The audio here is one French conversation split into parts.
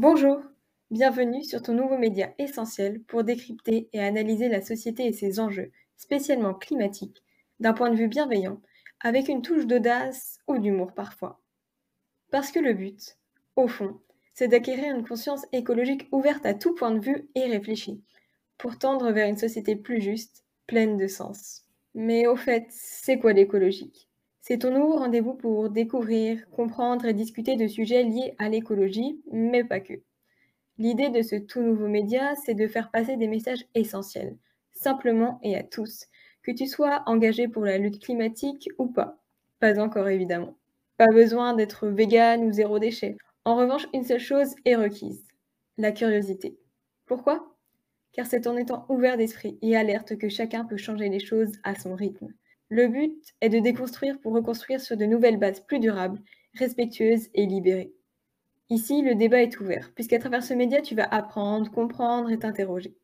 Bonjour, bienvenue sur ton nouveau média essentiel pour décrypter et analyser la société et ses enjeux, spécialement climatiques, d'un point de vue bienveillant, avec une touche d'audace ou d'humour parfois. Parce que le but, au fond, c'est d'acquérir une conscience écologique ouverte à tout point de vue et réfléchie, pour tendre vers une société plus juste, pleine de sens. Mais au fait, c'est quoi l'écologique? C'est ton nouveau rendez-vous pour découvrir, comprendre et discuter de sujets liés à l'écologie, mais pas que. L'idée de ce tout nouveau média, c'est de faire passer des messages essentiels, simplement et à tous, que tu sois engagé pour la lutte climatique ou pas. Pas encore évidemment. Pas besoin d'être vegan ou zéro déchet. En revanche, une seule chose est requise, la curiosité. Pourquoi? Car c'est en étant ouvert d'esprit et alerte que chacun peut changer les choses à son rythme. Le but est de déconstruire pour reconstruire sur de nouvelles bases plus durables, respectueuses et libérées. Ici, le débat est ouvert, puisqu'à travers ce média, tu vas apprendre, comprendre et t'interroger.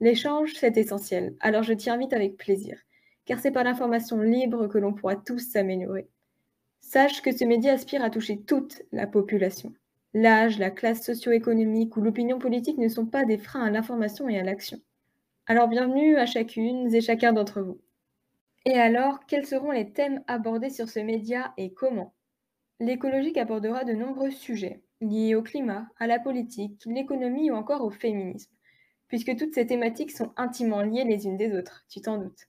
L'échange, c'est essentiel, alors je t'y invite avec plaisir, car c'est par l'information libre que l'on pourra tous s'améliorer. Sache que ce média aspire à toucher toute la population. L'âge, la classe socio-économique ou l'opinion politique ne sont pas des freins à l'information et à l'action. Alors bienvenue à chacune et chacun d'entre vous. Et alors, quels seront les thèmes abordés sur ce média et comment? L'écologique abordera de nombreux sujets liés au climat, à la politique, l'économie ou encore au féminisme, puisque toutes ces thématiques sont intimement liées les unes des autres, tu t'en doutes.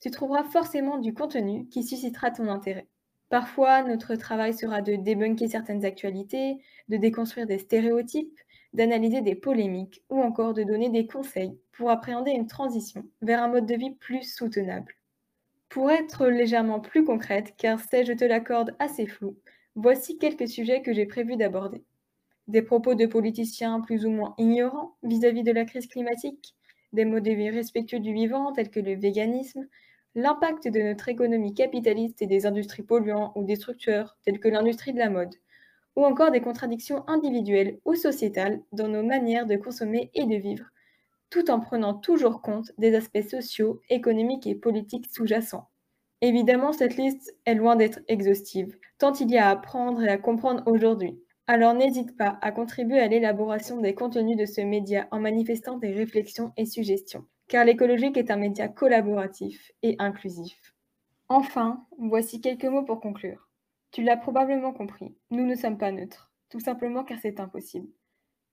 Tu trouveras forcément du contenu qui suscitera ton intérêt. Parfois, notre travail sera de débunker certaines actualités, de déconstruire des stéréotypes, d'analyser des polémiques ou encore de donner des conseils pour appréhender une transition vers un mode de vie plus soutenable. Pour être légèrement plus concrète, car c'est, je te l'accorde, assez flou, voici quelques sujets que j'ai prévu d'aborder. Des propos de politiciens plus ou moins ignorants vis-à-vis -vis de la crise climatique, des modes de vie respectueux du vivant tels que le véganisme, l'impact de notre économie capitaliste et des industries polluantes ou destructeurs, telles que l'industrie de la mode, ou encore des contradictions individuelles ou sociétales dans nos manières de consommer et de vivre, tout en prenant toujours compte des aspects sociaux, économiques et politiques sous-jacents. Évidemment, cette liste est loin d'être exhaustive, tant il y a à apprendre et à comprendre aujourd'hui. Alors n'hésite pas à contribuer à l'élaboration des contenus de ce média en manifestant des réflexions et suggestions car l'écologique est un média collaboratif et inclusif. Enfin, voici quelques mots pour conclure. Tu l'as probablement compris, nous ne sommes pas neutres, tout simplement car c'est impossible.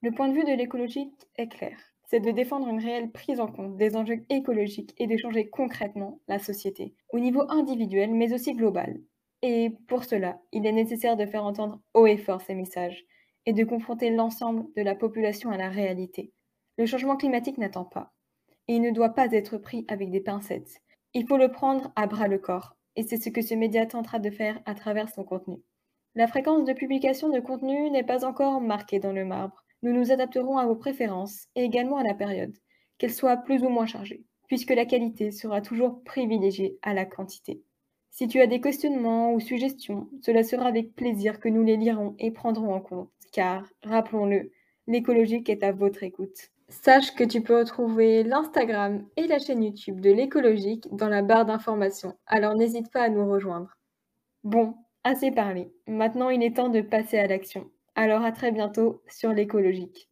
Le point de vue de l'écologique est clair, c'est de défendre une réelle prise en compte des enjeux écologiques et de changer concrètement la société, au niveau individuel mais aussi global. Et pour cela, il est nécessaire de faire entendre haut et fort ces messages et de confronter l'ensemble de la population à la réalité. Le changement climatique n'attend pas et il ne doit pas être pris avec des pincettes. Il faut le prendre à bras le corps, et c'est ce que ce média tentera de faire à travers son contenu. La fréquence de publication de contenu n'est pas encore marquée dans le marbre. Nous nous adapterons à vos préférences et également à la période, qu'elle soit plus ou moins chargée, puisque la qualité sera toujours privilégiée à la quantité. Si tu as des questionnements ou suggestions, cela sera avec plaisir que nous les lirons et prendrons en compte, car, rappelons-le, l'écologique est à votre écoute. Sache que tu peux retrouver l'Instagram et la chaîne YouTube de l'écologique dans la barre d'informations, alors n'hésite pas à nous rejoindre. Bon, assez parlé. Maintenant il est temps de passer à l'action. Alors à très bientôt sur l'écologique.